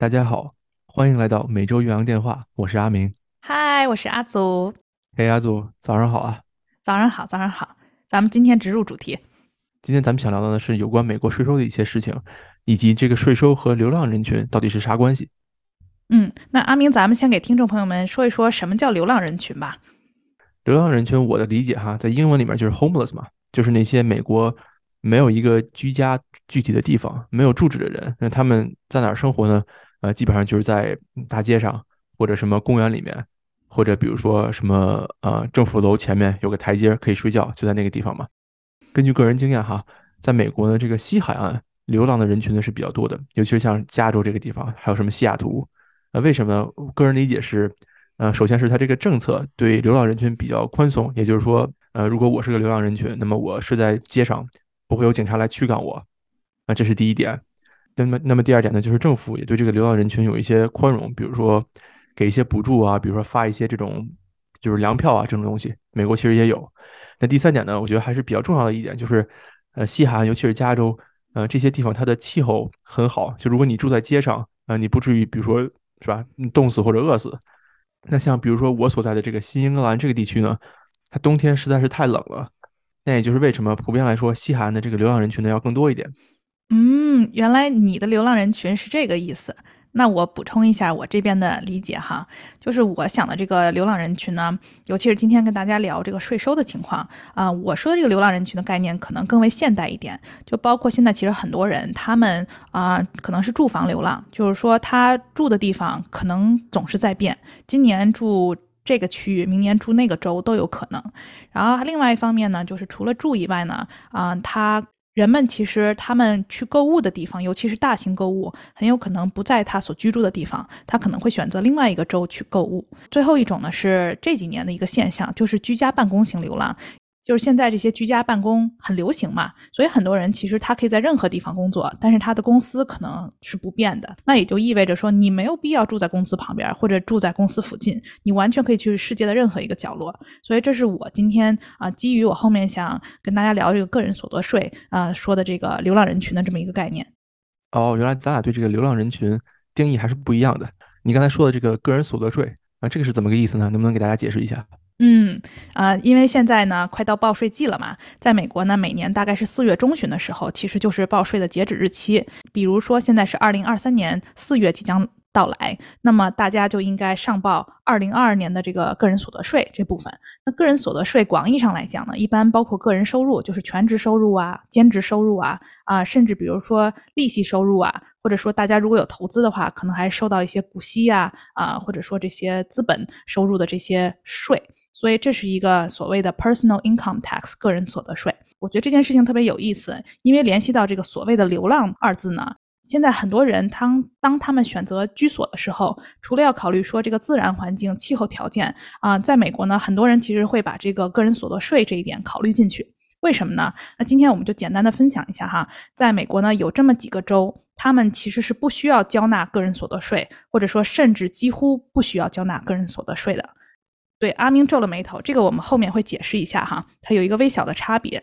大家好，欢迎来到每周岳阳电话，我是阿明。嗨，我是阿祖。嘿，阿祖，早上好啊！早上好，早上好。咱们今天直入主题。今天咱们想聊到的呢是有关美国税收的一些事情，以及这个税收和流浪人群到底是啥关系？嗯，那阿明，咱们先给听众朋友们说一说什么叫流浪人群吧。流浪人群，我的理解哈，在英文里面就是 homeless 嘛，就是那些美国没有一个居家具体的地方、没有住址的人。那他们在哪儿生活呢？呃，基本上就是在大街上，或者什么公园里面，或者比如说什么呃政府楼前面有个台阶可以睡觉，就在那个地方嘛。根据个人经验哈，在美国呢，这个西海岸流浪的人群呢是比较多的，尤其是像加州这个地方，还有什么西雅图。呃，为什么？个人理解是，呃，首先是他这个政策对流浪人群比较宽松，也就是说，呃，如果我是个流浪人群，那么我睡在街上，不会有警察来驱赶我。那这是第一点。那么，那么第二点呢，就是政府也对这个流浪人群有一些宽容，比如说给一些补助啊，比如说发一些这种就是粮票啊这种东西。美国其实也有。那第三点呢，我觉得还是比较重要的一点，就是呃，西海岸尤其是加州，呃，这些地方它的气候很好，就如果你住在街上，呃，你不至于比如说是吧，冻死或者饿死。那像比如说我所在的这个新英格兰这个地区呢，它冬天实在是太冷了。那也就是为什么普遍来说，西海岸的这个流浪人群呢要更多一点。嗯，原来你的流浪人群是这个意思。那我补充一下我这边的理解哈，就是我想的这个流浪人群呢，尤其是今天跟大家聊这个税收的情况啊，我说的这个流浪人群的概念可能更为现代一点，就包括现在其实很多人他们啊可能是住房流浪，就是说他住的地方可能总是在变，今年住这个区域，明年住那个州都有可能。然后另外一方面呢，就是除了住以外呢，啊他。人们其实他们去购物的地方，尤其是大型购物，很有可能不在他所居住的地方，他可能会选择另外一个州去购物。最后一种呢，是这几年的一个现象，就是居家办公型流浪。就是现在这些居家办公很流行嘛，所以很多人其实他可以在任何地方工作，但是他的公司可能是不变的。那也就意味着说，你没有必要住在公司旁边或者住在公司附近，你完全可以去世界的任何一个角落。所以这是我今天啊，基于我后面想跟大家聊这个个人所得税啊说的这个流浪人群的这么一个概念。哦，原来咱俩对这个流浪人群定义还是不一样的。你刚才说的这个个人所得税啊，这个是怎么个意思呢？能不能给大家解释一下？嗯啊，因为现在呢，快到报税季了嘛，在美国呢，每年大概是四月中旬的时候，其实就是报税的截止日期。比如说，现在是二零二三年四月即将。到来，那么大家就应该上报二零二二年的这个个人所得税这部分。那个人所得税广义上来讲呢，一般包括个人收入，就是全职收入啊、兼职收入啊啊，甚至比如说利息收入啊，或者说大家如果有投资的话，可能还收到一些股息啊啊，或者说这些资本收入的这些税。所以这是一个所谓的 personal income tax 个人所得税。我觉得这件事情特别有意思，因为联系到这个所谓的流浪二字呢。现在很多人，当当他们选择居所的时候，除了要考虑说这个自然环境、气候条件啊，在美国呢，很多人其实会把这个个人所得税这一点考虑进去。为什么呢？那今天我们就简单的分享一下哈，在美国呢，有这么几个州，他们其实是不需要交纳个人所得税，或者说甚至几乎不需要交纳个人所得税的。对，阿明皱了眉头，这个我们后面会解释一下哈，它有一个微小的差别。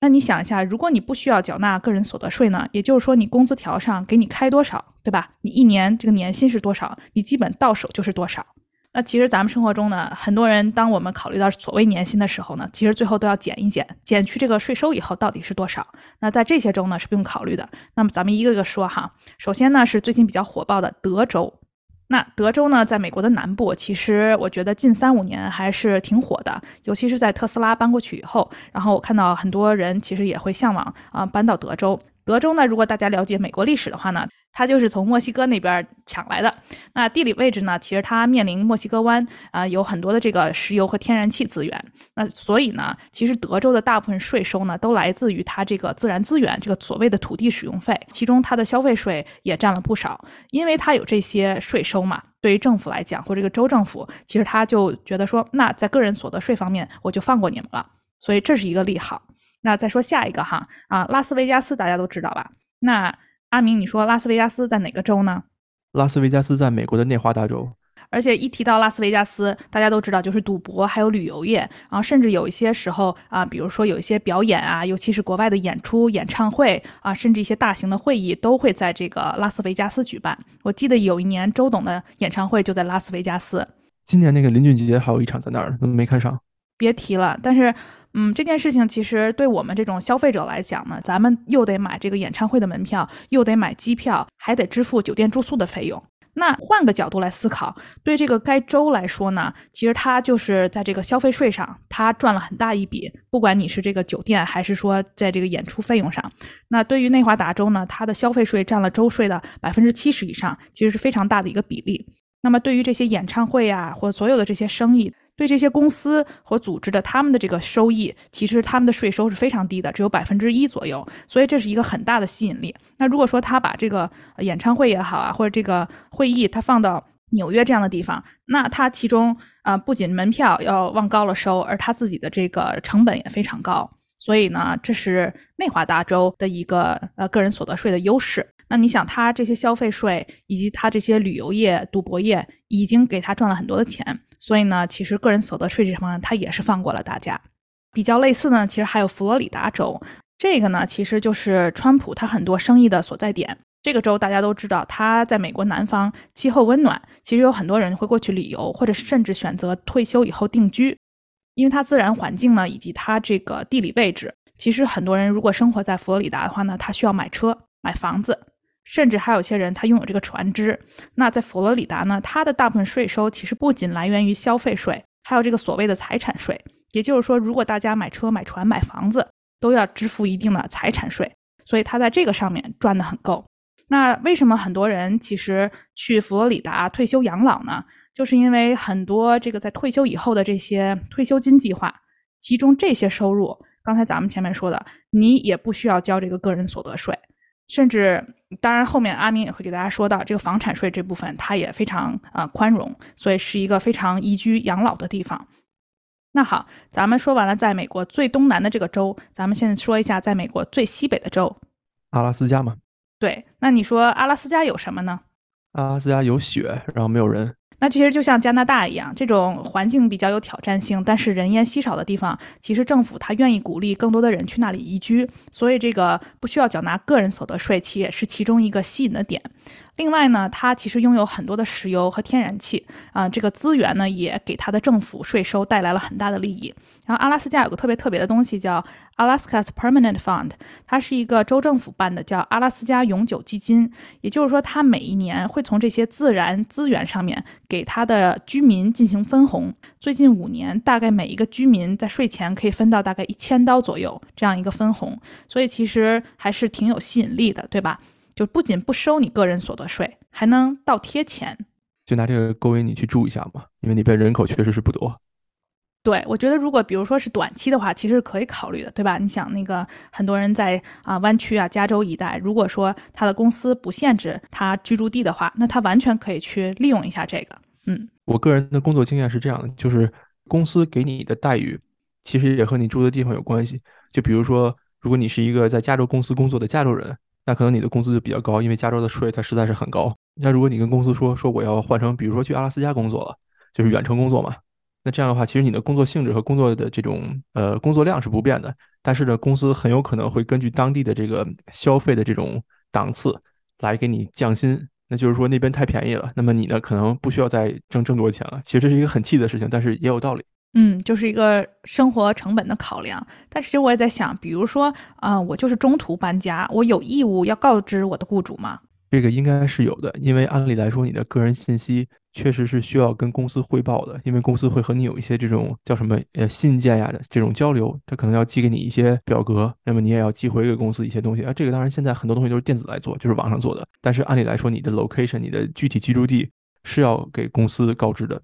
那你想一下，如果你不需要缴纳个人所得税呢？也就是说，你工资条上给你开多少，对吧？你一年这个年薪是多少，你基本到手就是多少。那其实咱们生活中呢，很多人当我们考虑到所谓年薪的时候呢，其实最后都要减一减，减去这个税收以后到底是多少。那在这些州呢是不用考虑的。那么咱们一个个说哈。首先呢是最近比较火爆的德州。那德州呢，在美国的南部，其实我觉得近三五年还是挺火的，尤其是在特斯拉搬过去以后，然后我看到很多人其实也会向往啊搬到德州。德州呢，如果大家了解美国历史的话呢。它就是从墨西哥那边抢来的。那地理位置呢？其实它面临墨西哥湾啊，有很多的这个石油和天然气资源。那所以呢，其实德州的大部分税收呢，都来自于它这个自然资源，这个所谓的土地使用费。其中它的消费税也占了不少，因为它有这些税收嘛。对于政府来讲，或者这个州政府，其实他就觉得说，那在个人所得税方面，我就放过你们了。所以这是一个利好。那再说下一个哈啊，拉斯维加斯大家都知道吧？那阿明，你说拉斯维加斯在哪个州呢？拉斯维加斯在美国的内华达州。而且一提到拉斯维加斯，大家都知道就是赌博还有旅游业，然后甚至有一些时候啊，比如说有一些表演啊，尤其是国外的演出、演唱会啊，甚至一些大型的会议都会在这个拉斯维加斯举办。我记得有一年周董的演唱会就在拉斯维加斯。今年那个林俊杰还有一场在那儿，怎么没看上。别提了，但是，嗯，这件事情其实对我们这种消费者来讲呢，咱们又得买这个演唱会的门票，又得买机票，还得支付酒店住宿的费用。那换个角度来思考，对这个该州来说呢，其实它就是在这个消费税上，它赚了很大一笔。不管你是这个酒店，还是说在这个演出费用上，那对于内华达州呢，它的消费税占了州税的百分之七十以上，其实是非常大的一个比例。那么对于这些演唱会啊，或所有的这些生意，对这些公司和组织的他们的这个收益，其实他们的税收是非常低的，只有百分之一左右。所以这是一个很大的吸引力。那如果说他把这个演唱会也好啊，或者这个会议他放到纽约这样的地方，那他其中啊不仅门票要往高了收，而他自己的这个成本也非常高。所以呢，这是内华达州的一个呃个人所得税的优势。那你想，他这些消费税以及他这些旅游业、赌博业已经给他赚了很多的钱，所以呢，其实个人所得税这方面他也是放过了大家。比较类似呢，其实还有佛罗里达州，这个呢其实就是川普他很多生意的所在点。这个州大家都知道，它在美国南方，气候温暖，其实有很多人会过去旅游，或者甚至选择退休以后定居，因为它自然环境呢以及它这个地理位置，其实很多人如果生活在佛罗里达的话呢，他需要买车、买房子。甚至还有些人他拥有这个船只。那在佛罗里达呢，它的大部分税收其实不仅来源于消费税，还有这个所谓的财产税。也就是说，如果大家买车、买船、买房子，都要支付一定的财产税，所以他在这个上面赚的很够。那为什么很多人其实去佛罗里达退休养老呢？就是因为很多这个在退休以后的这些退休金计划，其中这些收入，刚才咱们前面说的，你也不需要交这个个人所得税。甚至，当然，后面阿明也会给大家说到这个房产税这部分，它也非常啊宽容，所以是一个非常宜居养老的地方。那好，咱们说完了在美国最东南的这个州，咱们现在说一下在美国最西北的州——阿拉斯加嘛。对，那你说阿拉斯加有什么呢？阿拉斯加有雪，然后没有人。那其实就像加拿大一样，这种环境比较有挑战性，但是人烟稀少的地方，其实政府它愿意鼓励更多的人去那里移居，所以这个不需要缴纳个人所得税，其也是其中一个吸引的点。另外呢，它其实拥有很多的石油和天然气啊，这个资源呢也给它的政府税收带来了很大的利益。然后阿拉斯加有个特别特别的东西叫 Alaska's Permanent Fund，它是一个州政府办的，叫阿拉斯加永久基金。也就是说，它每一年会从这些自然资源上面给它的居民进行分红。最近五年，大概每一个居民在税前可以分到大概一千刀左右这样一个分红，所以其实还是挺有吸引力的，对吧？就不仅不收你个人所得税，还能倒贴钱，就拿这个勾引你去住一下嘛，因为那边人口确实是不多。对，我觉得如果比如说是短期的话，其实是可以考虑的，对吧？你想那个很多人在啊湾区啊加州一带，如果说他的公司不限制他居住地的话，那他完全可以去利用一下这个。嗯，我个人的工作经验是这样的，就是公司给你的待遇其实也和你住的地方有关系。就比如说，如果你是一个在加州公司工作的加州人。那可能你的工资就比较高，因为加州的税它实在是很高。那如果你跟公司说说我要换成，比如说去阿拉斯加工作了，就是远程工作嘛，那这样的话，其实你的工作性质和工作的这种呃工作量是不变的，但是呢，公司很有可能会根据当地的这个消费的这种档次来给你降薪。那就是说那边太便宜了，那么你呢可能不需要再挣这么多钱了。其实这是一个很气的事情，但是也有道理。嗯，就是一个生活成本的考量。但是其实我也在想，比如说，啊，我就是中途搬家，我有义务要告知我的雇主吗？这个应该是有的，因为按理来说，你的个人信息确实是需要跟公司汇报的，因为公司会和你有一些这种叫什么呃信件呀的这种交流，他可能要寄给你一些表格，那么你也要寄回给公司一些东西啊。这个当然现在很多东西都是电子来做，就是网上做的。但是按理来说，你的 location，你的具体居住地是要给公司告知的。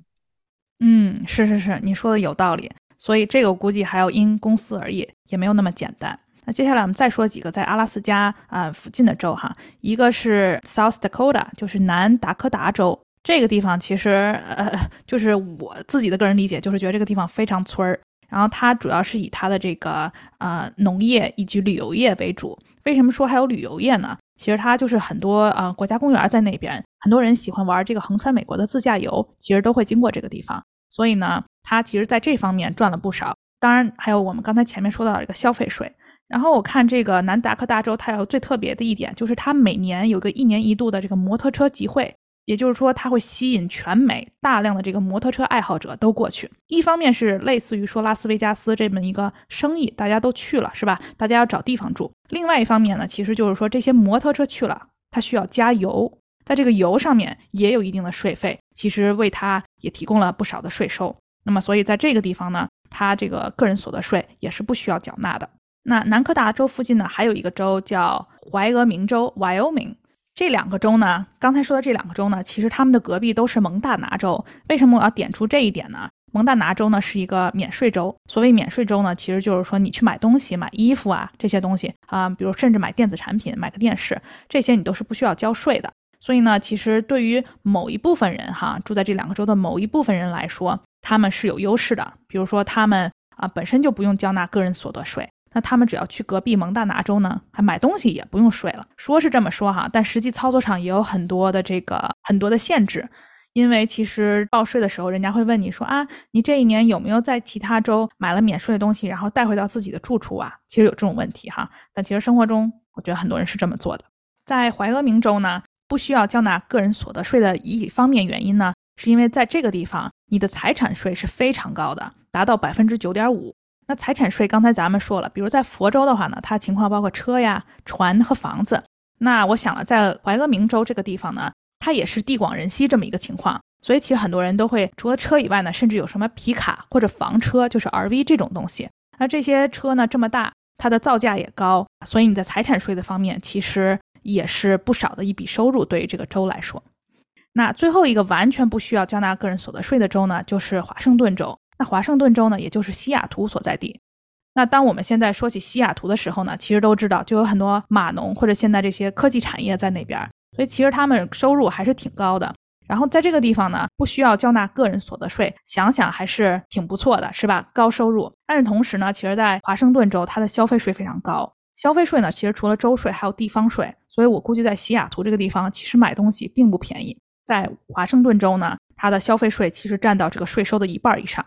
嗯，是是是，你说的有道理，所以这个估计还要因公司而异，也没有那么简单。那接下来我们再说几个在阿拉斯加啊附近的州哈，一个是 South Dakota，就是南达科达州，这个地方其实呃，就是我自己的个人理解，就是觉得这个地方非常村儿，然后它主要是以它的这个呃农业以及旅游业为主。为什么说还有旅游业呢？其实它就是很多啊、呃国家公园在那边，很多人喜欢玩这个横穿美国的自驾游，其实都会经过这个地方。所以呢，它其实在这方面赚了不少。当然，还有我们刚才前面说到的这个消费税。然后我看这个南达科大州，它有最特别的一点，就是它每年有个一年一度的这个摩托车集会，也就是说，它会吸引全美大量的这个摩托车爱好者都过去。一方面是类似于说拉斯维加斯这么一个生意，大家都去了，是吧？大家要找地方住。另外一方面呢，其实就是说这些摩托车去了，它需要加油，在这个油上面也有一定的税费，其实为它也提供了不少的税收。那么，所以在这个地方呢，它这个个人所得税也是不需要缴纳的。那南科达州附近呢，还有一个州叫怀俄明州 （Wyoming）。这两个州呢，刚才说的这两个州呢，其实他们的隔壁都是蒙大拿州。为什么我要点出这一点呢？蒙大拿州呢是一个免税州。所谓免税州呢，其实就是说你去买东西、买衣服啊这些东西啊、比如甚至买电子产品、买个电视，这些你都是不需要交税的。所以呢，其实对于某一部分人哈，住在这两个州的某一部分人来说，他们是有优势的。比如说他们啊本身就不用交纳个人所得税。那他们只要去隔壁蒙大拿州呢，还买东西也不用税了。说是这么说哈，但实际操作上也有很多的这个很多的限制。因为其实报税的时候，人家会问你说啊，你这一年有没有在其他州买了免税的东西，然后带回到自己的住处啊？其实有这种问题哈。但其实生活中，我觉得很多人是这么做的。在怀俄明州呢，不需要交纳个人所得税的一方面原因呢，是因为在这个地方，你的财产税是非常高的，达到百分之九点五。那财产税刚才咱们说了，比如在佛州的话呢，它情况包括车呀、船和房子。那我想了，在怀俄明州这个地方呢，它也是地广人稀这么一个情况，所以其实很多人都会除了车以外呢，甚至有什么皮卡或者房车，就是 RV 这种东西。那这些车呢这么大，它的造价也高，所以你在财产税的方面其实也是不少的一笔收入，对于这个州来说。那最后一个完全不需要交纳个人所得税的州呢，就是华盛顿州。那华盛顿州呢，也就是西雅图所在地。那当我们现在说起西雅图的时候呢，其实都知道就有很多码农或者现在这些科技产业在那边，所以其实他们收入还是挺高的。然后在这个地方呢，不需要交纳个人所得税，想想还是挺不错的，是吧？高收入。但是同时呢，其实，在华盛顿州，它的消费税非常高。消费税呢，其实除了州税，还有地方税。所以我估计在西雅图这个地方，其实买东西并不便宜。在华盛顿州呢，它的消费税其实占到这个税收的一半以上。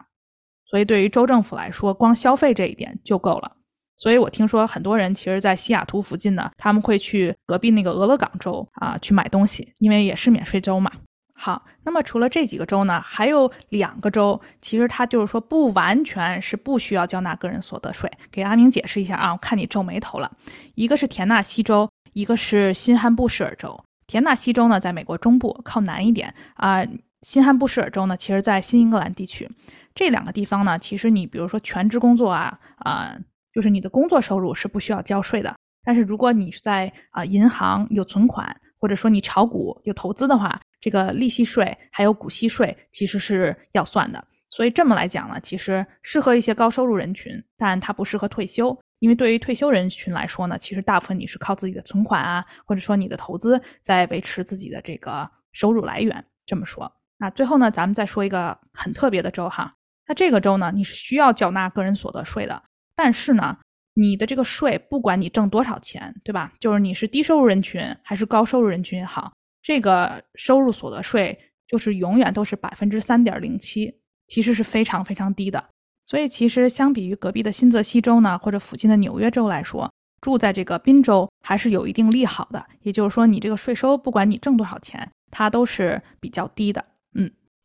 所以对于州政府来说，光消费这一点就够了。所以我听说很多人其实，在西雅图附近呢，他们会去隔壁那个俄勒冈州啊去买东西，因为也是免税州嘛。好，那么除了这几个州呢，还有两个州，其实它就是说不完全是不需要交纳个人所得税。给阿明解释一下啊，我看你皱眉头了。一个是田纳西州，一个是新罕布什尔州。田纳西州呢，在美国中部靠南一点啊。新罕布什尔州呢，其实在新英格兰地区。这两个地方呢，其实你比如说全职工作啊，啊，就是你的工作收入是不需要交税的。但是如果你是在啊银行有存款，或者说你炒股有投资的话，这个利息税还有股息税其实是要算的。所以这么来讲呢，其实适合一些高收入人群，但它不适合退休，因为对于退休人群来说呢，其实大部分你是靠自己的存款啊，或者说你的投资在维持自己的这个收入来源。这么说，那最后呢，咱们再说一个很特别的州哈。那这个州呢，你是需要缴纳个人所得税的，但是呢，你的这个税不管你挣多少钱，对吧？就是你是低收入人群还是高收入人群也好，这个收入所得税就是永远都是百分之三点零七，其实是非常非常低的。所以其实相比于隔壁的新泽西州呢，或者附近的纽约州来说，住在这个宾州还是有一定利好的。也就是说，你这个税收不管你挣多少钱，它都是比较低的。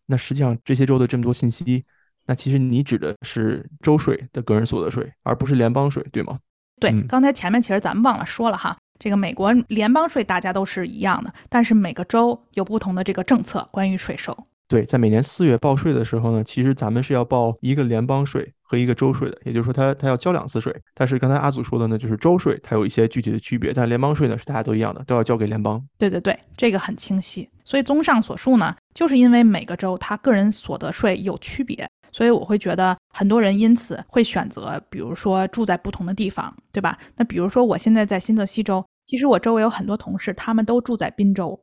嗯，那实际上这些州的这么多信息。那其实你指的是州税的个人所得税，而不是联邦税，对吗？对，嗯刚才前面其实咱们忘了说了哈，这个美国联邦税大家都是一样的，但是每个州有不同的这个政策关于税收。对，在每年四月报税的时候呢，其实咱们是要报一个联邦税和一个州税的，也就是说它它要交两次税。但是刚才阿祖说的呢，就是州税它有一些具体的区别，但联邦税呢是大家都一样的，都要交给联邦。对对对，这个很清晰。所以综上所述呢，就是因为每个州它个人所得税有区别，所以我会觉得很多人因此会选择，比如说住在不同的地方，对吧？那比如说我现在在新泽西州，其实我周围有很多同事，他们都住在宾州。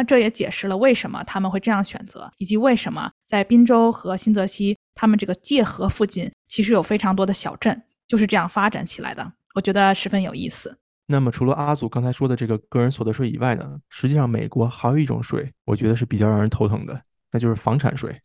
那这也解释了为什么他们会这样选择，以及为什么在宾州和新泽西他们这个界河附近其实有非常多的小镇，就是这样发展起来的。我觉得十分有意思。那么除了阿祖刚才说的这个个人所得税以外呢，实际上美国还有一种税，我觉得是比较让人头疼的，那就是房产税。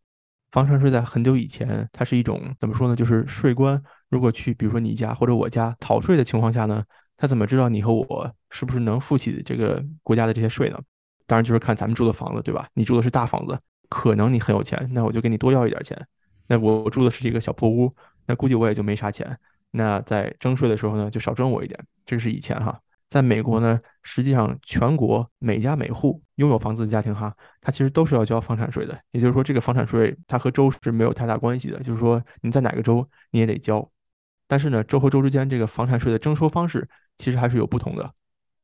房产税在很久以前，它是一种怎么说呢？就是税官如果去，比如说你家或者我家逃税的情况下呢，他怎么知道你和我是不是能付起这个国家的这些税呢？当然就是看咱们住的房子，对吧？你住的是大房子，可能你很有钱，那我就给你多要一点钱。那我住的是一个小破屋，那估计我也就没啥钱。那在征税的时候呢，就少征我一点。这个是以前哈。在美国呢，实际上全国每家每户拥有房子的家庭哈，它其实都是要交房产税的。也就是说，这个房产税它和州是没有太大关系的，就是说你在哪个州你也得交。但是呢，州和州之间这个房产税的征收方式其实还是有不同的。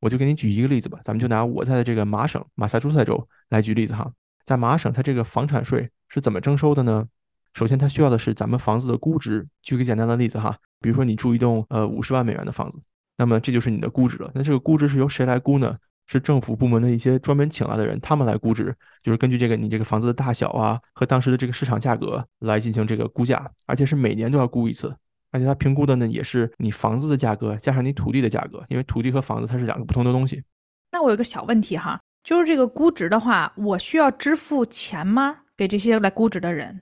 我就给你举一个例子吧，咱们就拿我在的这个麻省马萨诸塞州来举例子哈。在麻省，它这个房产税是怎么征收的呢？首先，它需要的是咱们房子的估值。举个简单的例子哈，比如说你住一栋呃五十万美元的房子。那么这就是你的估值了。那这个估值是由谁来估呢？是政府部门的一些专门请来的人，他们来估值，就是根据这个你这个房子的大小啊和当时的这个市场价格来进行这个估价，而且是每年都要估一次。而且它评估的呢也是你房子的价格加上你土地的价格，因为土地和房子它是两个不同的东西。那我有个小问题哈，就是这个估值的话，我需要支付钱吗？给这些来估值的人？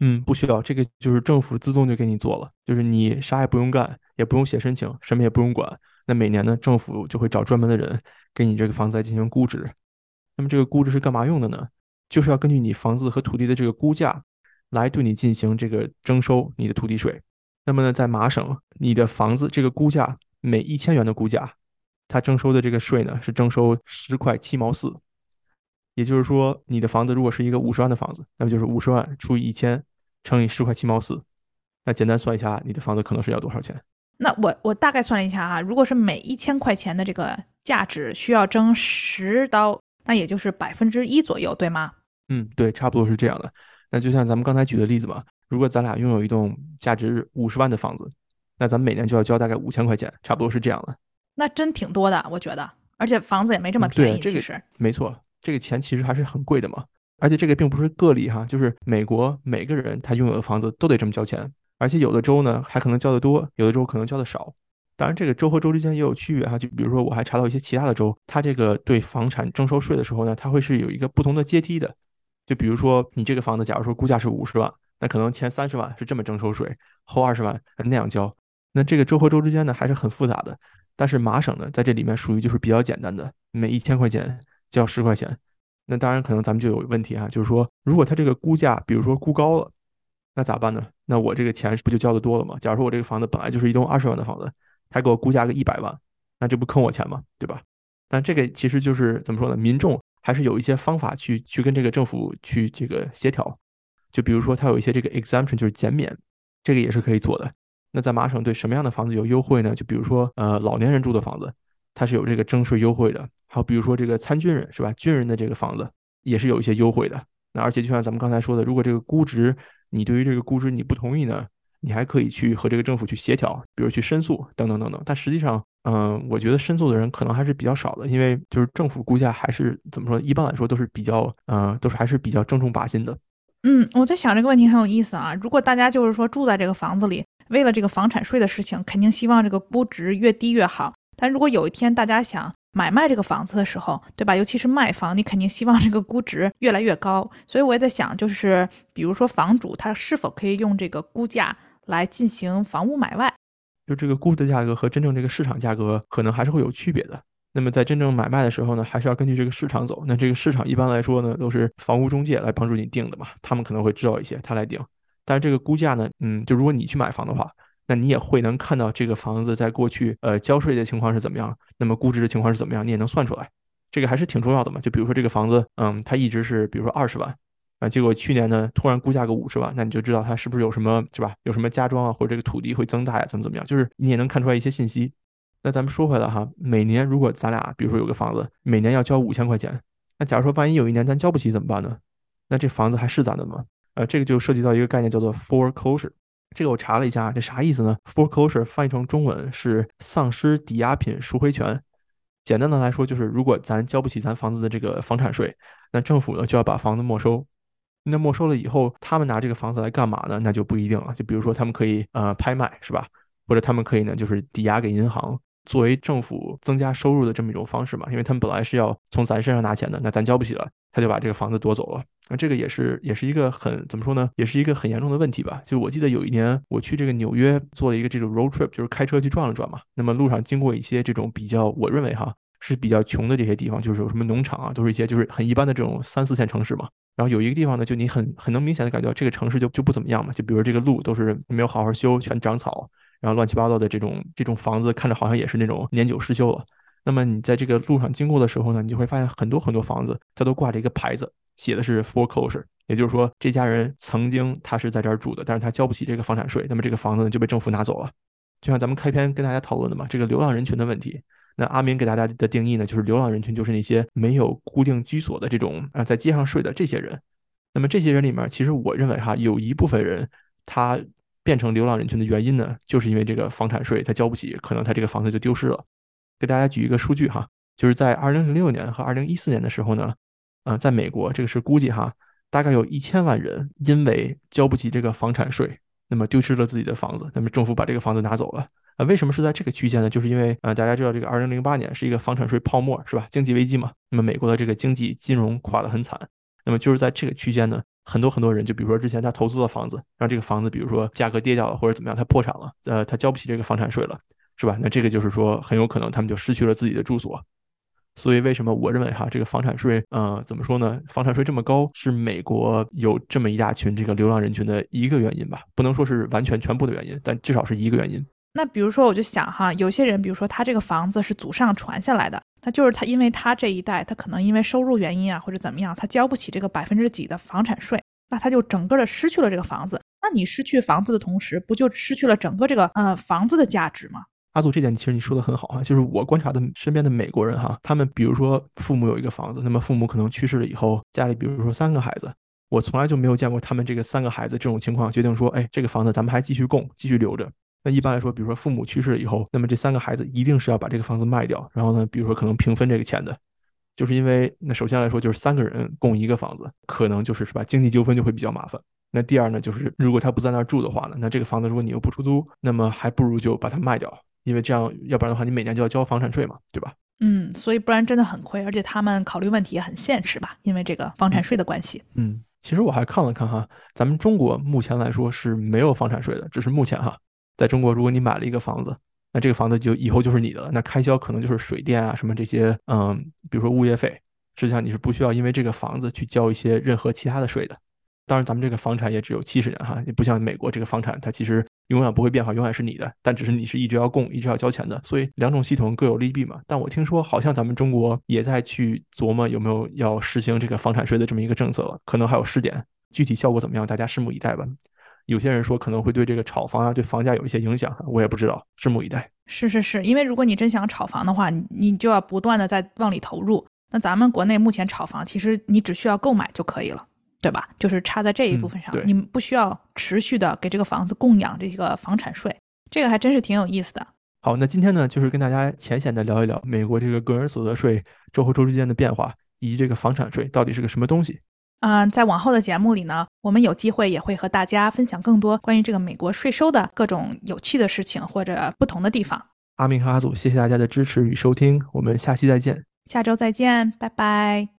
嗯，不需要，这个就是政府自动就给你做了，就是你啥也不用干。也不用写申请，什么也不用管。那每年呢，政府就会找专门的人给你这个房子来进行估值。那么这个估值是干嘛用的呢？就是要根据你房子和土地的这个估价，来对你进行这个征收你的土地税。那么呢，在麻省，你的房子这个估价每一千元的估价，它征收的这个税呢是征收十块七毛四。也就是说，你的房子如果是一个五十万的房子，那么就是五十万除以一千乘以十块七毛四。那简单算一下，你的房子可能是要多少钱？那我我大概算了一下哈，如果是每一千块钱的这个价值需要征十刀，那也就是百分之一左右，对吗？嗯，对，差不多是这样的。那就像咱们刚才举的例子嘛，如果咱俩拥有一栋价值五十万的房子，那咱们每年就要交大概五千块钱，差不多是这样的。那真挺多的，我觉得，而且房子也没这么便宜，其实没错，这个钱其实还是很贵的嘛。而且这个并不是个例哈，就是美国每个人他拥有的房子都得这么交钱。而且有的州呢还可能交的多，有的州可能交的少。当然，这个州和州之间也有区别哈。就比如说，我还查到一些其他的州，它这个对房产征收税的时候呢，它会是有一个不同的阶梯的。就比如说，你这个房子，假如说估价是五十万，那可能前三十万是这么征收税，后二十万那样交。那这个州和州之间呢还是很复杂的。但是麻省呢，在这里面属于就是比较简单的，每一千块钱交十块钱。那当然可能咱们就有问题哈，就是说，如果它这个估价，比如说估高了。那咋办呢？那我这个钱不就交的多了吗？假如说我这个房子本来就是一栋二十万的房子，他给我估价个一百万，那这不坑我钱吗？对吧？但这个其实就是怎么说呢？民众还是有一些方法去去跟这个政府去这个协调。就比如说他有一些这个 exemption，就是减免，这个也是可以做的。那在麻省对什么样的房子有优惠呢？就比如说呃老年人住的房子，它是有这个征税优惠的。还有比如说这个参军人是吧？军人的这个房子也是有一些优惠的。那而且就像咱们刚才说的，如果这个估值你对于这个估值你不同意呢，你还可以去和这个政府去协调，比如去申诉等等等等。但实际上，嗯，我觉得申诉的人可能还是比较少的，因为就是政府估价还是怎么说，一般来说都是比较，嗯，都是还是比较正中靶心的。嗯，我在想这个问题很有意思啊。如果大家就是说住在这个房子里，为了这个房产税的事情，肯定希望这个估值越低越好。但如果有一天大家想，买卖这个房子的时候，对吧？尤其是卖房，你肯定希望这个估值越来越高。所以我也在想，就是比如说房主他是否可以用这个估价来进行房屋买卖？就这个估的价格和真正这个市场价格可能还是会有区别的。那么在真正买卖的时候呢，还是要根据这个市场走。那这个市场一般来说呢，都是房屋中介来帮助你定的嘛，他们可能会知道一些，他来定。但是这个估价呢，嗯，就如果你去买房的话。那你也会能看到这个房子在过去呃交税的情况是怎么样，那么估值的情况是怎么样，你也能算出来，这个还是挺重要的嘛。就比如说这个房子，嗯，它一直是比如说二十万啊，结果去年呢突然估价个五十万，那你就知道它是不是有什么是吧？有什么加装啊，或者这个土地会增大呀，怎么怎么样？就是你也能看出来一些信息。那咱们说回来哈，每年如果咱俩比如说有个房子，每年要交五千块钱，那假如说万一有一年咱交不起怎么办呢？那这房子还是咱的吗？呃，这个就涉及到一个概念叫做 foreclosure。这个我查了一下，这啥意思呢？Foreclosure 翻译成中文是丧失抵押品赎回权。简单的来说，就是如果咱交不起咱房子的这个房产税，那政府呢就要把房子没收。那没收了以后，他们拿这个房子来干嘛呢？那就不一定了。就比如说，他们可以呃拍卖，是吧？或者他们可以呢就是抵押给银行，作为政府增加收入的这么一种方式嘛，因为他们本来是要从咱身上拿钱的，那咱交不起了，他就把这个房子夺走了。那这个也是也是一个很怎么说呢，也是一个很严重的问题吧。就我记得有一年我去这个纽约做了一个这种 road trip，就是开车去转了转嘛。那么路上经过一些这种比较，我认为哈是比较穷的这些地方，就是有什么农场啊，都是一些就是很一般的这种三四线城市嘛。然后有一个地方呢，就你很很能明显的感觉到这个城市就就不怎么样嘛。就比如这个路都是没有好好修，全长草，然后乱七八糟的这种这种房子看着好像也是那种年久失修了。那么你在这个路上经过的时候呢，你就会发现很多很多房子它都挂着一个牌子，写的是 foreclosure。也就是说，这家人曾经他是在这儿住的，但是他交不起这个房产税，那么这个房子呢就被政府拿走了。就像咱们开篇跟大家讨论的嘛，这个流浪人群的问题。那阿明给大家的定义呢，就是流浪人群就是那些没有固定居所的这种啊，在街上睡的这些人。那么这些人里面，其实我认为哈，有一部分人他变成流浪人群的原因呢，就是因为这个房产税他交不起，可能他这个房子就丢失了。给大家举一个数据哈，就是在二零零六年和二零一四年的时候呢，啊，在美国这个是估计哈。大概有一千万人因为交不起这个房产税，那么丢失了自己的房子，那么政府把这个房子拿走了啊？为什么是在这个区间呢？就是因为啊，大家知道这个二零零八年是一个房产税泡沫，是吧？经济危机嘛。那么美国的这个经济金融垮得很惨，那么就是在这个区间呢，很多很多人，就比如说之前他投资的房子，让这个房子比如说价格跌掉了或者怎么样，他破产了，呃，他交不起这个房产税了，是吧？那这个就是说很有可能他们就失去了自己的住所。所以，为什么我认为哈这个房产税，呃，怎么说呢？房产税这么高，是美国有这么一大群这个流浪人群的一个原因吧？不能说是完全全部的原因，但至少是一个原因。那比如说，我就想哈，有些人，比如说他这个房子是祖上传下来的，那就是他因为他这一代，他可能因为收入原因啊，或者怎么样，他交不起这个百分之几的房产税，那他就整个的失去了这个房子。那你失去房子的同时，不就失去了整个这个呃房子的价值吗？阿祖，这点其实你说的很好啊，就是我观察的身边的美国人哈，他们比如说父母有一个房子，那么父母可能去世了以后，家里比如说三个孩子，我从来就没有见过他们这个三个孩子这种情况决定说，哎，这个房子咱们还继续供，继续留着。那一般来说，比如说父母去世了以后，那么这三个孩子一定是要把这个房子卖掉，然后呢，比如说可能平分这个钱的，就是因为那首先来说就是三个人供一个房子，可能就是是吧，经济纠纷就会比较麻烦。那第二呢，就是如果他不在那儿住的话呢，那这个房子如果你又不出租，那么还不如就把它卖掉。因为这样，要不然的话，你每年就要交房产税嘛，对吧？嗯，所以不然真的很亏，而且他们考虑问题也很现实吧，因为这个房产税的关系。嗯，其实我还看了看哈，咱们中国目前来说是没有房产税的，只是目前哈，在中国，如果你买了一个房子，那这个房子就以后就是你的了，那开销可能就是水电啊什么这些，嗯，比如说物业费，实际上你是不需要因为这个房子去交一些任何其他的税的。当然，咱们这个房产也只有七十年哈，也不像美国这个房产，它其实。永远不会变化，永远是你的，但只是你是一直要供，一直要交钱的，所以两种系统各有利弊嘛。但我听说好像咱们中国也在去琢磨有没有要实行这个房产税的这么一个政策了，可能还有试点，具体效果怎么样，大家拭目以待吧。有些人说可能会对这个炒房啊，对房价有一些影响，我也不知道，拭目以待。是是是，因为如果你真想炒房的话，你你就要不断的在往里投入。那咱们国内目前炒房，其实你只需要购买就可以了。对吧？就是差在这一部分上，你们不需要持续的给这个房子供养这个房产税，这个还真是挺有意思的。好，那今天呢，就是跟大家浅显的聊一聊美国这个个人所得税周和周之间的变化，以及这个房产税到底是个什么东西。嗯，在往后的节目里呢，我们有机会也会和大家分享更多关于这个美国税收的各种有趣的事情或者不同的地方。阿明和阿祖，谢谢大家的支持与收听，我们下期再见。下周再见，拜拜。